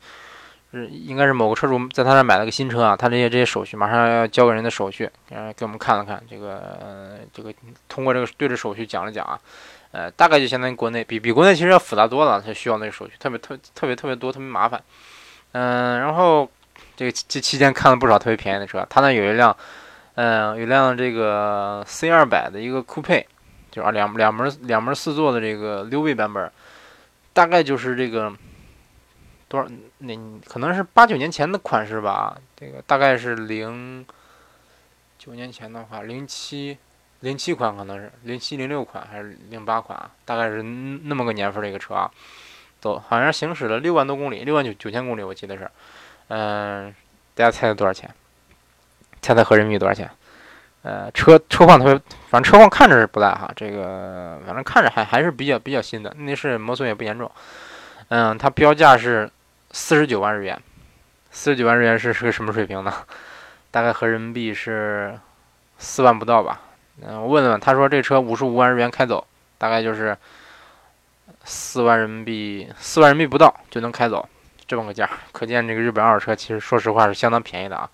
是，应该是某个车主在他那买了个新车啊，他这些这些手续马上要交给人的手续，然后，给我们看了看，这个这个通过这个对着手续讲了讲啊，呃，大概就相当于国内比比国内其实要复杂多了，他需要那个手续特别特特别特别多，特别麻烦，嗯，然后这个这期间看了不少特别便宜的车，他那有一辆，嗯，有辆这个 C 二百的一个酷配，就是两两门两门四座的这个溜背版本，大概就是这个。多少？那可能是八九年前的款式吧。这个大概是零九年前的话，零七零七款可能是零七零六款还是零八款？大概是那么个年份的一个车啊。走，好像行驶了六万多公里，六万九九千公里，我记得是。嗯，大家猜猜多少钱？猜猜合人民币多少钱？呃，车车况特别，反正车况看着是不赖哈。这个反正看着还还是比较比较新的，内饰磨损也不严重。嗯，它标价是。四十九万日元，四十九万日元是是个什么水平呢？大概合人民币是四万不到吧。嗯，我问问，他说这车五十五万日元开走，大概就是四万人民币，四万人民币不到就能开走，这么个价，可见这个日本二手车其实说实话是相当便宜的啊。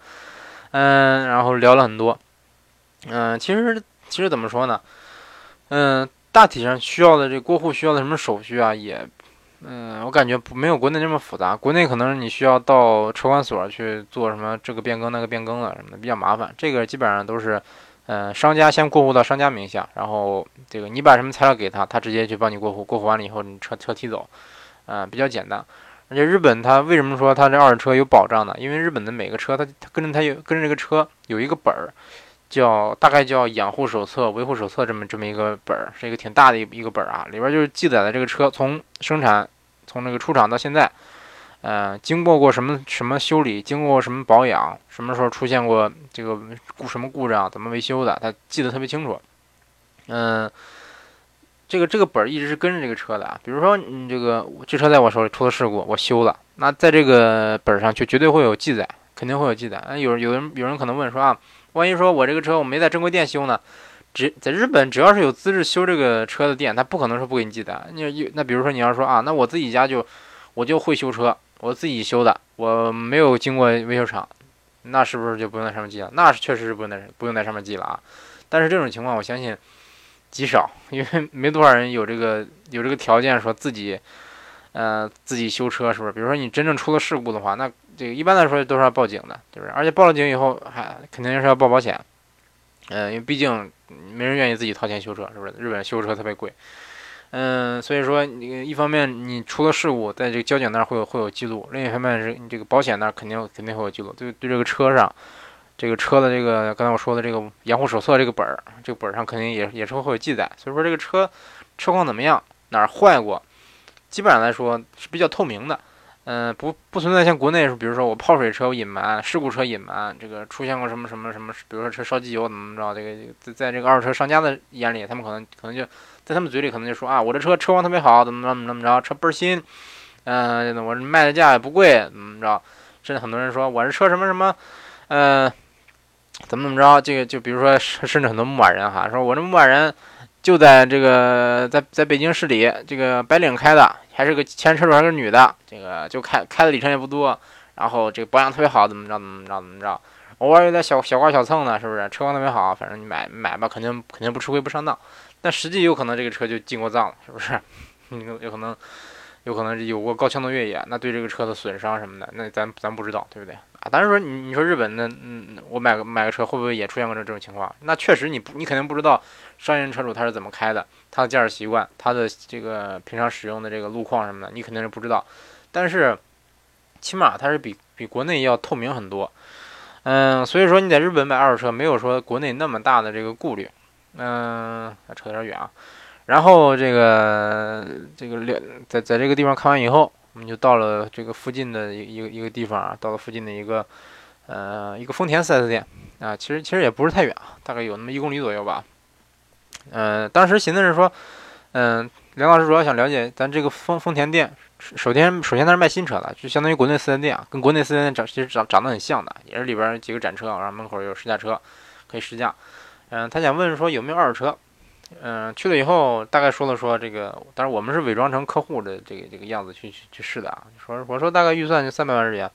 嗯，然后聊了很多，嗯，其实其实怎么说呢？嗯，大体上需要的这过户需要的什么手续啊，也。嗯，我感觉不没有国内那么复杂。国内可能你需要到车管所去做什么这个变更那个变更了什么的，比较麻烦。这个基本上都是，嗯，商家先过户到商家名下，然后这个你把什么材料给他，他直接去帮你过户。过户完了以后，你车车提走，嗯，比较简单。而且日本它为什么说它这二手车有保障呢？因为日本的每个车它它跟着它有跟着这个车有一个本儿，叫大概叫养护手册、维护手册这么这么一个本儿，是一个挺大的一一个本儿啊，里边就是记载了这个车从生产。从这个出厂到现在，呃，经过过什么什么修理，经过什么保养，什么时候出现过这个故什么故障，怎么维修的，他记得特别清楚。嗯，这个这个本儿一直是跟着这个车的。比如说，你这个这车在我手里出了事故，我修了，那在这个本儿上就绝对会有记载，肯定会有记载。那有有人有人可能问说啊，万一说我这个车我没在正规店修呢？只在日本，只要是有资质修这个车的店，他不可能说不给你记载。你那比如说你要说啊，那我自己家就我就会修车，我自己修的，我没有经过维修厂，那是不是就不用在上面记了？那是确实是不用在不用在上面记了啊。但是这种情况我相信极少，因为没多少人有这个有这个条件说自己呃自己修车，是不是？比如说你真正出了事故的话，那这个一般来说都是要报警的，对不对？而且报了警以后还肯定是要报保险。嗯，因为毕竟没人愿意自己掏钱修车，是不是？日本修车特别贵。嗯，所以说你一方面你出了事故，在这个交警那儿会有会有记录；另一方面是你这个保险那儿肯定肯定会有记录。对对，这个车上，这个车的这个刚才我说的这个养护手册这个本儿，这个本儿上肯定也也是会有记载。所以说这个车车况怎么样，哪儿坏过，基本上来说是比较透明的。嗯，不不存在像国内是，比如说我泡水车隐瞒，事故车隐瞒，这个出现过什么什么什么，比如说车烧机油怎么怎么着，这个在在这个二手车商家的眼里，他们可能可能就在他们嘴里可能就说啊，我这车车况特别好，怎么怎么怎么着，车倍儿新，嗯，我卖的价也不贵，怎么着，甚至很多人说我这车什么什么，嗯，怎么怎么着，这个就比如说甚至很多牧马人哈，说我这牧马人就在这个在在北京市里这个白领开的。还是个前车主，还是个女的，这个就开开的里程也不多，然后这个保养特别好，怎么着怎么着怎么着，偶尔有点小小刮小蹭的，是不是？车况特别好，反正你买买吧，肯定肯定不吃亏不上当。但实际有可能这个车就进过藏了，是不是？有有可能有可能有过高强度越野，那对这个车的损伤什么的，那咱咱不知道，对不对啊？当然说你你说日本那嗯，我买个买个车会不会也出现过这这种情况？那确实你不你肯定不知道商业车主他是怎么开的。他的驾驶习惯，他的这个平常使用的这个路况什么的，你肯定是不知道。但是，起码它是比比国内要透明很多。嗯，所以说你在日本买二手车没有说国内那么大的这个顾虑。嗯，扯有点远啊。然后这个这个两在在这个地方看完以后，我们就到了这个附近的一一个一个地方啊，到了附近的一个呃一个丰田 4S 店啊，其实其实也不是太远啊，大概有那么一公里左右吧。嗯，当时寻思是说，嗯，梁老师主要想了解咱这个丰丰田店，首先首先他是卖新车的，就相当于国内四 S 店啊，跟国内四 S 店长其实长长得很像的，也是里边几个展车，然后门口有试驾车可以试驾。嗯，他想问说有没有二手车。嗯，去了以后大概说了说这个，但是我们是伪装成客户的这个这个样子去去去试的啊。说我说大概预算就三百万日元，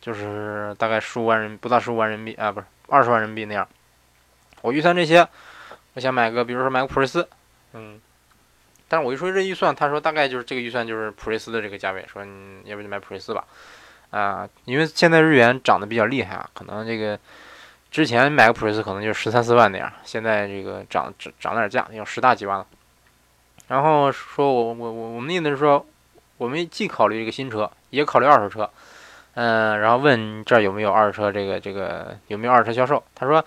就是大概十五万人不到十五万人民币啊，不是二十万人民币那样。我预算这些，我想买个，比如说买个普锐斯，嗯，但是我一说这预算，他说大概就是这个预算就是普锐斯的这个价位，说你要不就买普锐斯吧，啊，因为现在日元涨得比较厉害啊，可能这个。之前买个普锐斯可能就十三四万那样，现在这个涨涨涨了点价，要十大几万了。然后说我我我我们的意思是说，我们既考虑这个新车，也考虑二手车，嗯，然后问这儿有没有二手车，这个这个有没有二手车销售？他说，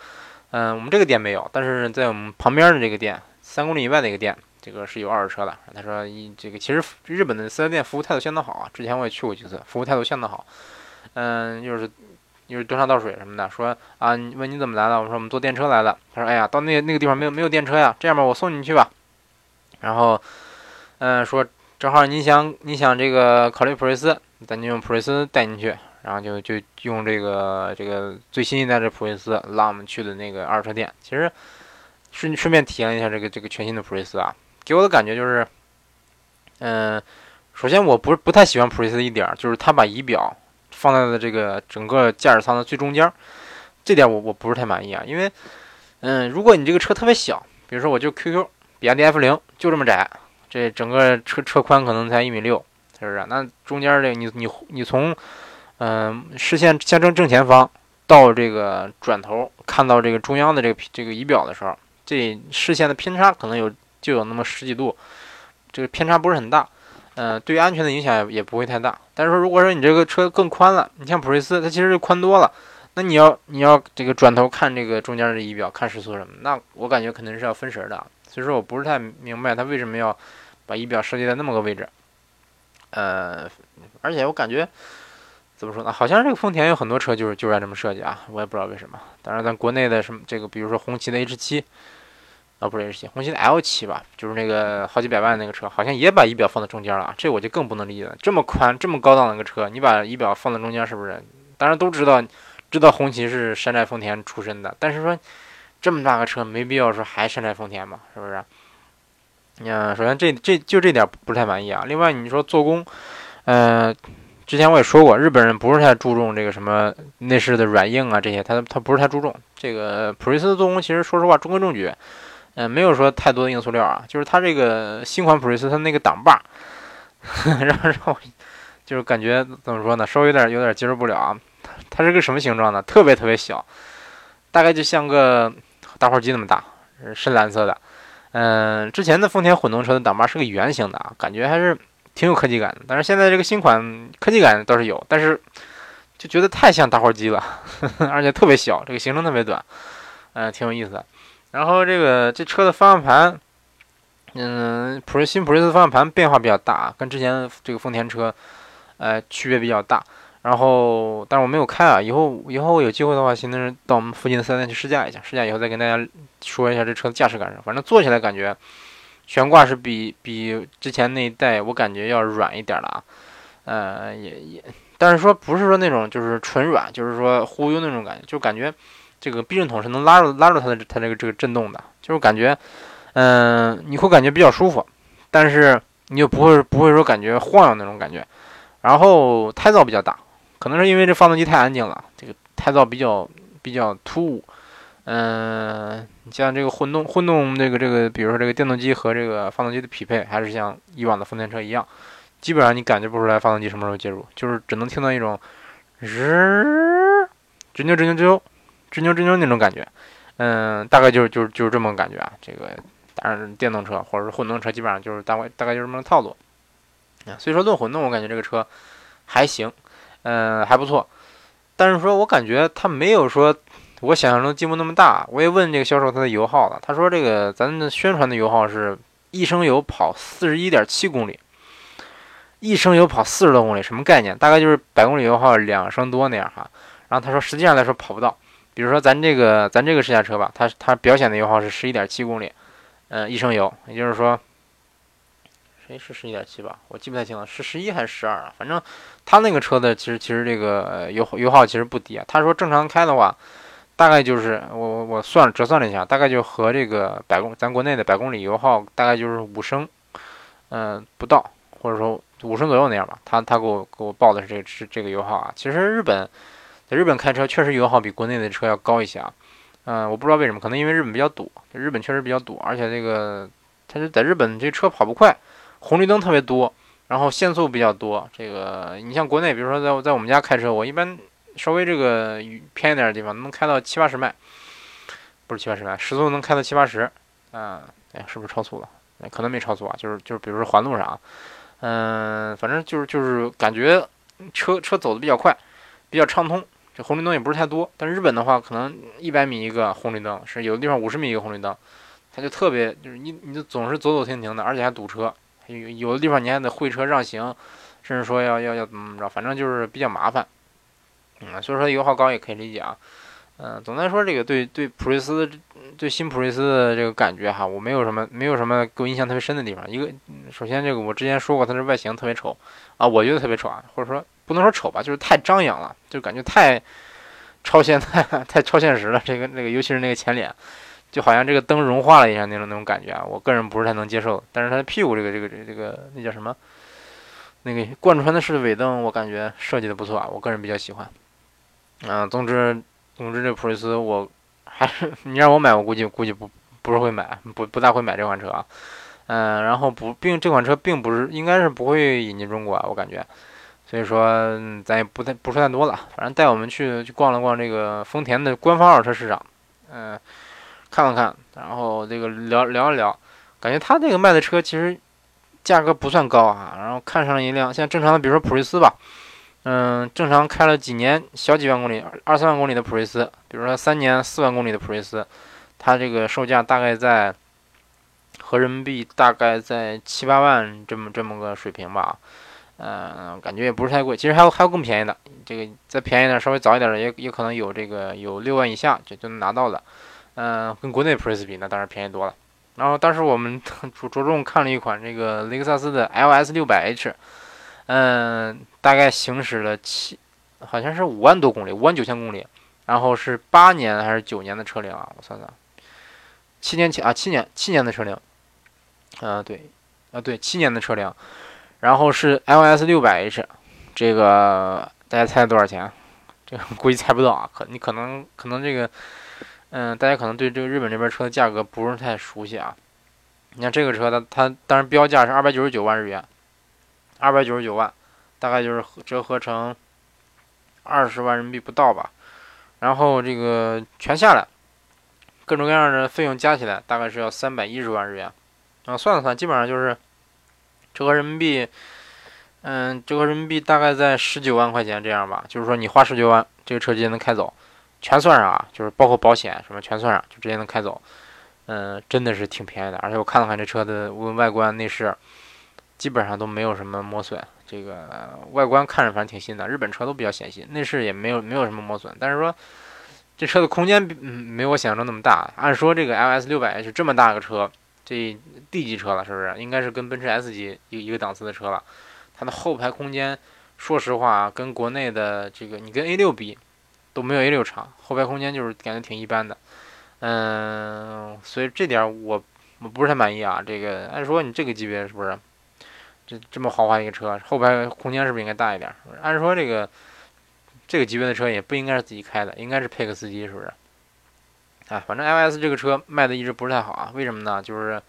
嗯，我们这个店没有，但是在我们旁边的这个店，三公里以外的一个店，这个是有二手车的。他说，一这个其实日本的四 S 店服务态度相当好啊，之前我也去过几次，服务态度相当好，嗯，就是。就是端茶倒水什么的，说啊，问你怎么来了？我说我们坐电车来的。他说，哎呀，到那那个地方没有没有电车呀。这样吧，我送你去吧。然后，嗯，说正好你想你想这个考虑普锐斯，咱就用普锐斯带你去。然后就就用这个这个最新一代的普锐斯拉我们去的那个二手车店。其实顺顺便体验一下这个这个全新的普锐斯啊，给我的感觉就是，嗯，首先我不是不太喜欢普锐斯的一点，就是它把仪表。放在了这个整个驾驶舱的最中间，这点我我不是太满意啊。因为，嗯，如果你这个车特别小，比如说我就 QQ 比亚迪 F 零就这么窄，这整个车车宽可能才一米六，是不是？那中间这你你你从，嗯，视线相正正前方到这个转头看到这个中央的这个这个仪表的时候，这视线的偏差可能有就有那么十几度，这个偏差不是很大。嗯，对于安全的影响也也不会太大。但是说，如果说你这个车更宽了，你像普锐斯，它其实就宽多了。那你要你要这个转头看这个中间的仪表，看时速什么，那我感觉肯定是要分神的。所以说我不是太明白它为什么要把仪表设计在那么个位置。呃，而且我感觉怎么说呢？好像这个丰田有很多车就是就是按这么设计啊，我也不知道为什么。当然，咱国内的什么这个，比如说红旗的 H 七。啊，不是 H 七，红旗的 L 七吧，就是那个好几百万那个车，好像也把仪表放在中间了。这我就更不能理解了。这么宽、这么高档的一个车，你把仪表放在中间，是不是？当然都知道，知道红旗是山寨丰田出身的，但是说这么大个车，没必要说还山寨丰田嘛，是不是？嗯，首先这这就这点不太满意啊。另外你说做工，嗯，之前我也说过，日本人不是太注重这个什么内饰的软硬啊这些，他他不是太注重。这个普锐斯的做工其实说实话中规中矩。嗯，没有说太多的硬塑料啊，就是它这个新款普锐斯，它那个挡把，让让我就是感觉怎么说呢，稍微有点有点接受不了啊。它是个什么形状呢？特别特别小，大概就像个打火机那么大，深蓝色的。嗯，之前的丰田混动车的挡把是个圆形的啊，感觉还是挺有科技感的。但是现在这个新款科技感倒是有，但是就觉得太像打火机了，而且特别小，这个行程特别短，嗯，挺有意思的。然后这个这车的方向盘，嗯，普锐新普锐斯方向盘变化比较大，跟之前这个丰田车，呃，区别比较大。然后，但是我没有开啊，以后以后有机会的话，寻思到我们附近的四 S 店去试驾一下，试驾以后再跟大家说一下这车的驾驶感受。反正坐起来感觉，悬挂是比比之前那一代我感觉要软一点了啊，呃，也也，但是说不是说那种就是纯软，就是说忽悠那种感觉，就感觉。这个避震筒是能拉住拉住它的它这个这个震动的，就是感觉，嗯，你会感觉比较舒服，但是你又不会不会说感觉晃悠那种感觉。然后胎噪比较大，可能是因为这发动机太安静了，这个胎噪比较比较突兀。嗯，你像这个混动混动这个这个，比如说这个电动机和这个发动机的匹配，还是像以往的丰田车一样，基本上你感觉不出来发动机什么时候介入，就是只能听到一种吱吱扭吱扭吱扭。吱扭吱扭那种感觉，嗯，大概就是就是就是这么个感觉啊。这个当然电动车或者是混动车，基本上就是大概大概就是这么个套路。所以说论混动，我感觉这个车还行，嗯，还不错。但是说我感觉它没有说我想象中进步那么大。我也问这个销售他的油耗了，他说这个咱的宣传的油耗是一升油跑四十一点七公里，一升油跑四十多公里，什么概念？大概就是百公里油耗两升多那样哈。然后他说实际上来说跑不到，比如说咱这个咱这个试驾车吧，它它表显的油耗是十一点七公里，嗯，一升油，也就是说。谁是十一点七吧？我记不太清了，是十一还是十二啊？反正他那个车的其实其实这个油油耗其实不低啊。他说正常开的话，大概就是我我我算折算了一下，大概就和这个百公咱国内的百公里油耗大概就是五升，嗯，不到，或者说五升左右那样吧。他他给我给我报的是这个是这个油耗啊。其实日本在日本开车确实油耗比国内的车要高一些啊。嗯，我不知道为什么，可能因为日本比较堵，日本确实比较堵，而且这个他就在日本这车跑不快。红绿灯特别多，然后限速比较多。这个你像国内，比如说在在我们家开车，我一般稍微这个偏一点的地方能开到七八十迈，不是七八十迈，时速能开到七八十。嗯，哎，是不是超速了？可能没超速啊，就是就是，比如说环路上，嗯，反正就是就是感觉车车走的比较快，比较畅通。这红绿灯也不是太多。但日本的话，可能一百米一个红绿灯，是有的地方五十米一个红绿灯，它就特别就是你你就总是走走停停的，而且还堵车。有有的地方你还得会车让行，甚至说要要要怎么着，反正就是比较麻烦。嗯，所以说油耗高也可以理解啊。嗯，总的来说，这个对对普锐斯对新普锐斯的这个感觉哈，我没有什么没有什么给我印象特别深的地方。一个，首先这个我之前说过，它的外形特别丑啊，我觉得特别丑啊，或者说不能说丑吧，就是太张扬了，就感觉太超现太 太超现实了。这个那个，尤其是那个前脸。就好像这个灯融化了一样那种那种感觉啊，我个人不是太能接受。但是它的屁股这个这个这个这个那叫什么？那个贯穿的式尾灯，我感觉设计的不错啊，我个人比较喜欢。嗯，总之总之这普锐斯我还是 你让我买，我估计估计不不是会买，不不大会买这款车啊。嗯，然后不并这款车并不是应该是不会引进中国啊，我感觉。所以说咱也不太不说太多了，反正带我们去去逛了逛这个丰田的官方二手车市场，嗯。看了看，然后这个聊聊一聊，感觉他这个卖的车其实价格不算高啊。然后看上了一辆，像正常的，比如说普锐斯吧，嗯，正常开了几年，小几万公里，二三万公里的普锐斯，比如说三年四万公里的普锐斯，它这个售价大概在合人民币大概在七八万这么这么个水平吧。嗯，感觉也不是太贵。其实还有还有更便宜的，这个再便宜点，稍微早一点的也也可能有这个有六万以下就就能拿到的。嗯，跟国内普锐斯比，那当然便宜多了。然后当时我们 着着重看了一款这个雷克萨斯的 LS 六百 H，嗯，大概行驶了七，好像是五万多公里，五万九千公里。然后是八年还是九年的车龄啊？我算算，七年前啊，七年七年的车龄。嗯，对，啊对，七年的车龄。然后是 LS 六百 H，这个大家猜多少钱？这个估计猜不到啊，可你可能可能这个。嗯，大家可能对这个日本这边车的价格不是太熟悉啊。你看这个车，它它当然标价是二百九十九万日元，二百九十九万，大概就是折合成二十万人民币不到吧。然后这个全下来，各种各样的费用加起来，大概是要三百一十万日元。啊，算了算，基本上就是折合人民币，嗯，折合人民币大概在十九万块钱这样吧。就是说你花十九万，这个车直接能开走。全算上啊，就是包括保险什么全算上，就直接能开走。嗯，真的是挺便宜的。而且我看了看这车的外观内饰，基本上都没有什么磨损。这个外观看着反正挺新的，日本车都比较显新，内饰也没有没有什么磨损。但是说这车的空间嗯没我想象中那么大。按说这个 LS 六百是这么大个车，这 D 级车了是不是？应该是跟奔驰 S 级一一个档次的车了。它的后排空间，说实话跟国内的这个你跟 A 六比。都没有 A 六长，后排空间就是感觉挺一般的，嗯，所以这点我我不是太满意啊。这个按说你这个级别是不是这这么豪华一个车，后排空间是不是应该大一点？按说这个这个级别的车也不应该是自己开的，应该是配个司机，是不是？哎，反正 L S 这个车卖的一直不是太好啊。为什么呢？就是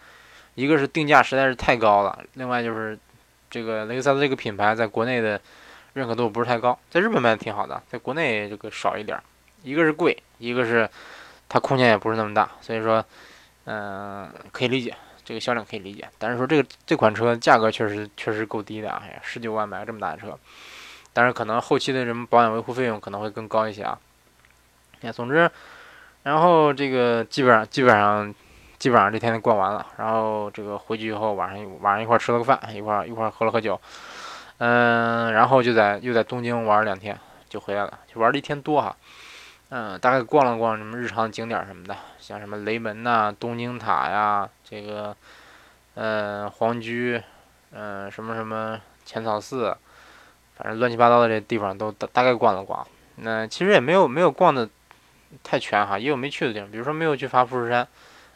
一个是定价实在是太高了，另外就是这个雷克萨斯这个品牌在国内的。认可度不是太高，在日本卖的挺好的，在国内这个少一点。一个是贵，一个是它空间也不是那么大，所以说，嗯，可以理解这个销量可以理解。但是说这个这款车价格确实确实够低的啊，十九万买这么大的车。但是可能后期的什么保养维护费用可能会更高一些啊。哎，总之，然后这个基本上基本上基本上这天就逛完了，然后这个回去以后晚上晚上一块吃了个饭，一块一块喝了喝酒，嗯，然后就在又在东京玩了两天就回来了，就玩了一天多哈。嗯，大概逛了逛什么日常景点什么的，像什么雷门呐、东京塔呀，这个，呃，皇居，嗯，什么什么浅草寺，反正乱七八糟的这地方都大大概逛了逛。那其实也没有没有逛的太全哈，也有没去的地方，比如说没有去爬富士山，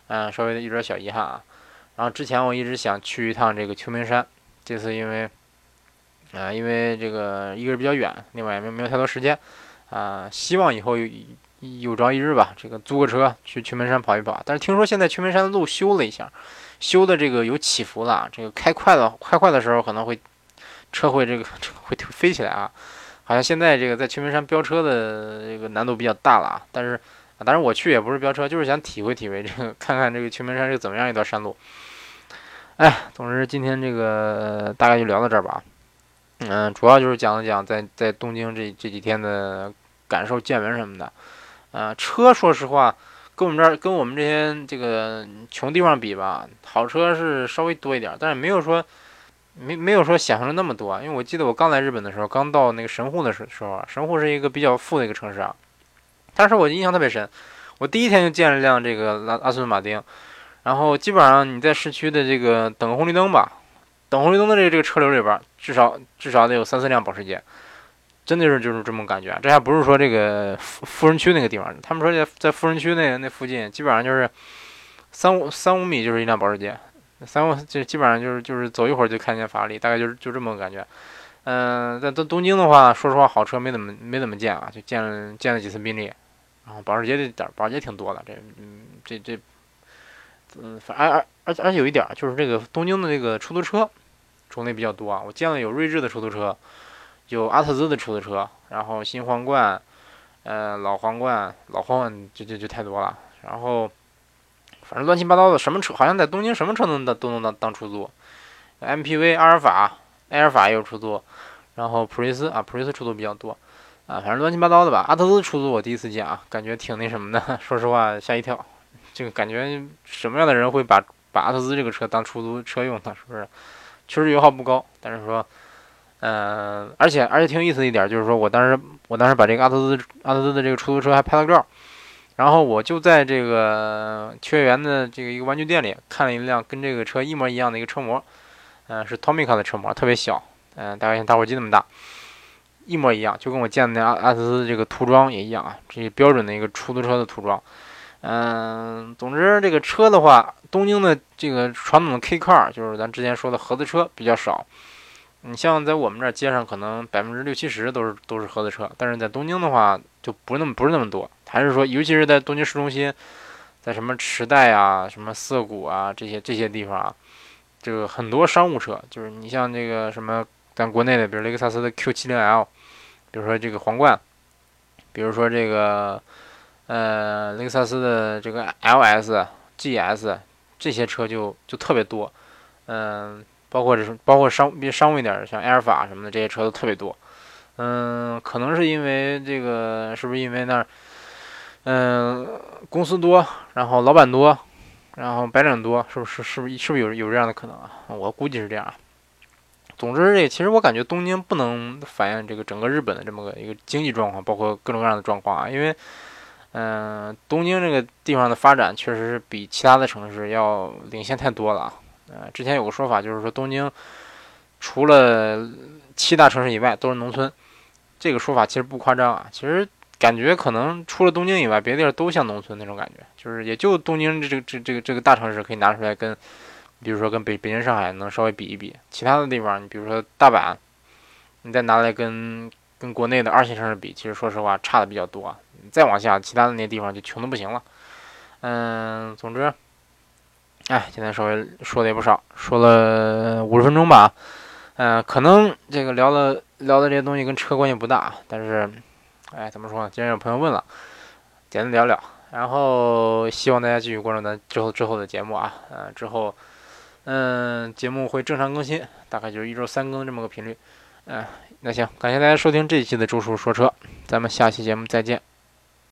嗯，稍微的有点小遗憾啊。然后之前我一直想去一趟这个秋名山，这次因为，啊，因为这个一个是比较远，另外也没没有太多时间。啊，希望以后有朝一日吧，这个租个车去曲门山跑一跑。但是听说现在曲门山的路修了一下，修的这个有起伏了，这个开快了，开快的时候可能会车会这个会飞起来啊。好像现在这个在曲门山飙车的这个难度比较大了啊。但是，当然我去也不是飙车，就是想体会体会这个，看看这个曲门山是怎么样一段山路。哎，总之今天这个大概就聊到这儿吧。嗯，主要就是讲了讲在在东京这这几天的感受、见闻什么的。啊，车说实话，跟我们这儿跟我们这些这个穷地方比吧，好车是稍微多一点，但是没有说没没有说想象的那么多。因为我记得我刚来日本的时候，刚到那个神户的时时候，神户是一个比较富的一个城市啊。当时我印象特别深，我第一天就见了辆这个拉阿斯顿马丁，然后基本上你在市区的这个等红绿灯吧。等红绿灯的这个这个车流里边，至少至少得有三四辆保时捷，真的是就是这么感觉。这还不是说这个富富人区那个地方，他们说在在富人区那那附近，基本上就是三五三五米就是一辆保时捷，三五就基本上就是就是走一会儿就看见法拉利，大概就是就这么个感觉。嗯，在东东京的话，说实话，好车没怎么没怎么见啊，就见了见了几次宾利，然后保时捷的点保时捷挺多的，这嗯这这。嗯，反而而而而且有一点就是这个东京的这个出租车种类比较多啊。我见了有锐志的出租车，有阿特兹的出租车，然后新皇冠，呃，老皇冠，老皇冠就就就太多了。然后反正乱七八糟的什么车，好像在东京什么车能当都能当当出租。MPV 阿尔法，埃尔法也有出租，然后普锐斯啊，普锐斯出租比较多啊，反正乱七八糟的吧。阿特兹出租我第一次见啊，感觉挺那什么的，说实话吓一跳。这个感觉什么样的人会把把阿特兹这个车当出租车用呢？是不是？确实油耗不高，但是说，嗯，而且而且挺有意思的一点就是说，我当时我当时把这个阿特兹阿特兹的这个出租车还拍了照，然后我就在这个秋叶原的这个一个玩具店里看了一辆跟这个车一模一样的一个车模，嗯，是 Tomica 的车模，特别小，嗯，大概像打火机那么大，一模一样，就跟我见的那阿阿特兹这个涂装也一样啊，这标准的一个出租车的涂装。嗯，总之这个车的话，东京的这个传统的 K car 就是咱之前说的合资车比较少。你像在我们这儿街上，可能百分之六七十都是都是合资车，但是在东京的话就不那么不是那么多。还是说，尤其是在东京市中心，在什么池袋啊、什么涩谷啊这些这些地方啊，这个很多商务车，就是你像这个什么咱国内的，比如雷克萨斯的 Q70L，比如说这个皇冠，比如说这个。呃，雷克萨斯的这个 LS、GS 这些车就就特别多，嗯，包括这是包括商比商务一点，像埃尔法什么的这些车都特别多，嗯，可能是因为这个，是不是因为那儿，嗯，公司多，然后老板多，然后白领多，是不是是不是是不是有有这样的可能啊？我估计是这样。总之，这其实我感觉东京不能反映这个整个日本的这么个一个经济状况，包括各种各样的状况啊，因为。嗯，东京这个地方的发展确实是比其他的城市要领先太多了啊。呃，之前有个说法，就是说东京除了七大城市以外都是农村。这个说法其实不夸张啊，其实感觉可能除了东京以外，别的地儿都像农村那种感觉。就是也就东京这这这这个这个大城市可以拿出来跟，比如说跟北北京、上海能稍微比一比。其他的地方，你比如说大阪，你再拿来跟跟国内的二线城市比，其实说实话差的比较多。再往下，其他的那些地方就穷的不行了。嗯，总之，哎，今天稍微说的也不少，说了五十分钟吧。嗯，可能这个聊的聊的这些东西跟车关系不大，但是，哎，怎么说呢？既然有朋友问了，简单聊聊。然后希望大家继续关注咱之后之后的节目啊。嗯，之后，嗯，节目会正常更新，大概就是一周三更这么个频率。嗯，那行，感谢大家收听这一期的周叔说车，咱们下期节目再见。